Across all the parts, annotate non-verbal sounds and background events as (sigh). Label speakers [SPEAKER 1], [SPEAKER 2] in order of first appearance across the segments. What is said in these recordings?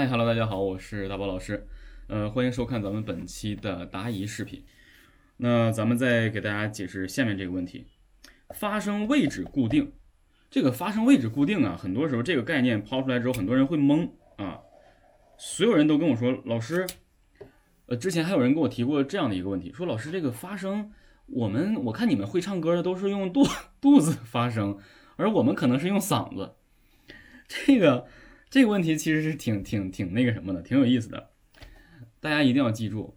[SPEAKER 1] 嗨，Hello，大家好，我是大宝老师，呃，欢迎收看咱们本期的答疑视频。那咱们再给大家解释下面这个问题：发生位置固定。这个发生位置固定啊，很多时候这个概念抛出来之后，很多人会懵啊。所有人都跟我说，老师，呃，之前还有人跟我提过这样的一个问题，说老师，这个发声，我们我看你们会唱歌的都是用肚 (laughs) 肚子发声，而我们可能是用嗓子。这个。这个问题其实是挺挺挺那个什么的，挺有意思的。大家一定要记住，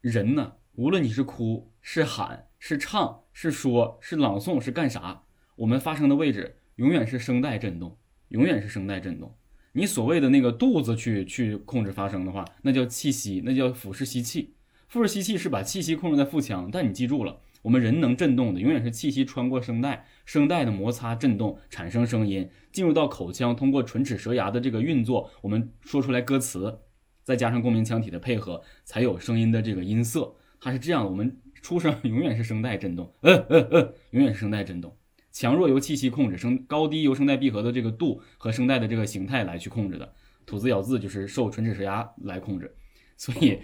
[SPEAKER 1] 人呢，无论你是哭、是喊、是唱、是说、是朗诵、是干啥，我们发声的位置永远是声带振动，永远是声带振动。你所谓的那个肚子去去控制发声的话，那叫气息，那叫腹式吸气。腹式吸气是把气息控制在腹腔，但你记住了。我们人能振动的，永远是气息穿过声带，声带的摩擦振动产生声音，进入到口腔，通过唇齿舌牙的这个运作，我们说出来歌词，再加上共鸣腔体的配合，才有声音的这个音色。它是这样，我们出声永远是声带振动，嗯嗯嗯，永远是声带振 (laughs) 动，强弱由气息控制，声高低由声带闭合的这个度和声带的这个形态来去控制的，吐字咬字就是受唇齿舌牙来控制，所以。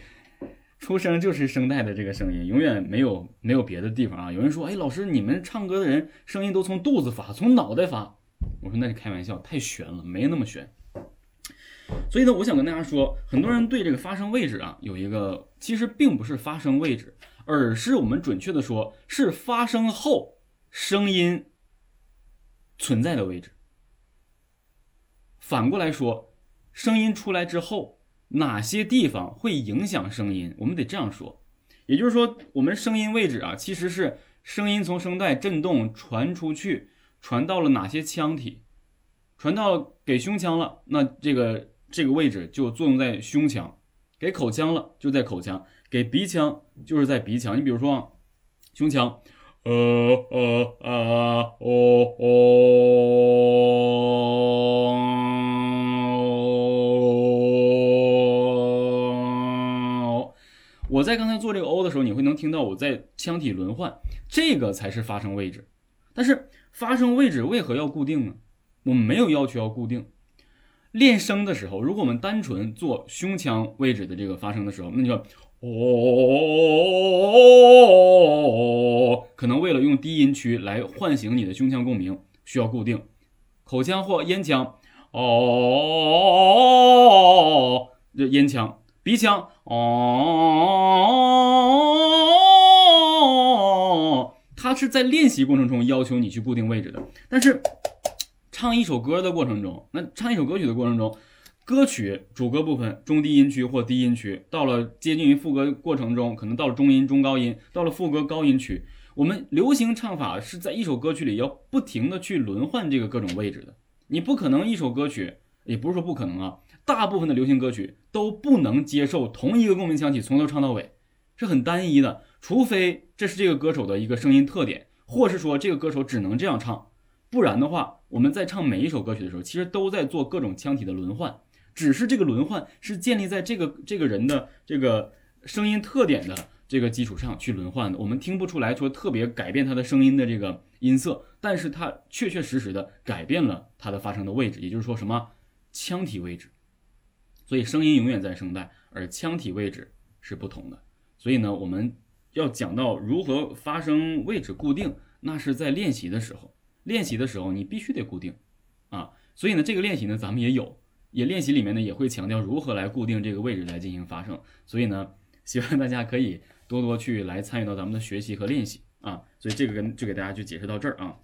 [SPEAKER 1] 出声就是声带的这个声音，永远没有没有别的地方啊！有人说，哎，老师，你们唱歌的人声音都从肚子发，从脑袋发。我说那是开玩笑，太悬了，没那么悬。所以呢，我想跟大家说，很多人对这个发声位置啊，有一个其实并不是发声位置，而是我们准确的说，是发声后声音存在的位置。反过来说，声音出来之后。哪些地方会影响声音？我们得这样说，也就是说，我们声音位置啊，其实是声音从声带振动传出去，传到了哪些腔体，传到给胸腔了，那这个这个位置就作用在胸腔；给口腔了，就在口腔；给鼻腔就是在鼻腔。你比如说，胸腔，呃呃啊哦哦。我在刚才做这个 O 的时候，你会能听到我在腔体轮换，这个才是发声位置。但是发声位置为何要固定呢？我们没有要求要固定。练声的时候，如果我们单纯做胸腔位置的这个发声的时候，那就哦，可能为了用低音区来唤醒你的胸腔共鸣，需要固定。口腔或咽腔，哦，这咽腔。鼻腔哦，它是在练习过程中要求你去固定位置的。但是唱一首歌的过程中，那唱一首歌曲的过程中，歌曲主歌部分中低音区或低音区，到了接近于副歌过程中，可能到了中音中高音，到了副歌高音区，我们流行唱法是在一首歌曲里要不停的去轮换这个各种位置的。你不可能一首歌曲，也不是说不可能啊。大部分的流行歌曲都不能接受同一个共鸣腔体从头唱到尾，是很单一的。除非这是这个歌手的一个声音特点，或是说这个歌手只能这样唱，不然的话，我们在唱每一首歌曲的时候，其实都在做各种腔体的轮换，只是这个轮换是建立在这个这个人的这个声音特点的这个基础上去轮换的。我们听不出来说特别改变他的声音的这个音色，但是它确确实实的改变了他的发声的位置，也就是说什么腔体位置。所以声音永远在声带，而腔体位置是不同的。所以呢，我们要讲到如何发声位置固定，那是在练习的时候。练习的时候你必须得固定啊。所以呢，这个练习呢，咱们也有，也练习里面呢也会强调如何来固定这个位置来进行发声。所以呢，希望大家可以多多去来参与到咱们的学习和练习啊。所以这个跟就给大家就解释到这儿啊。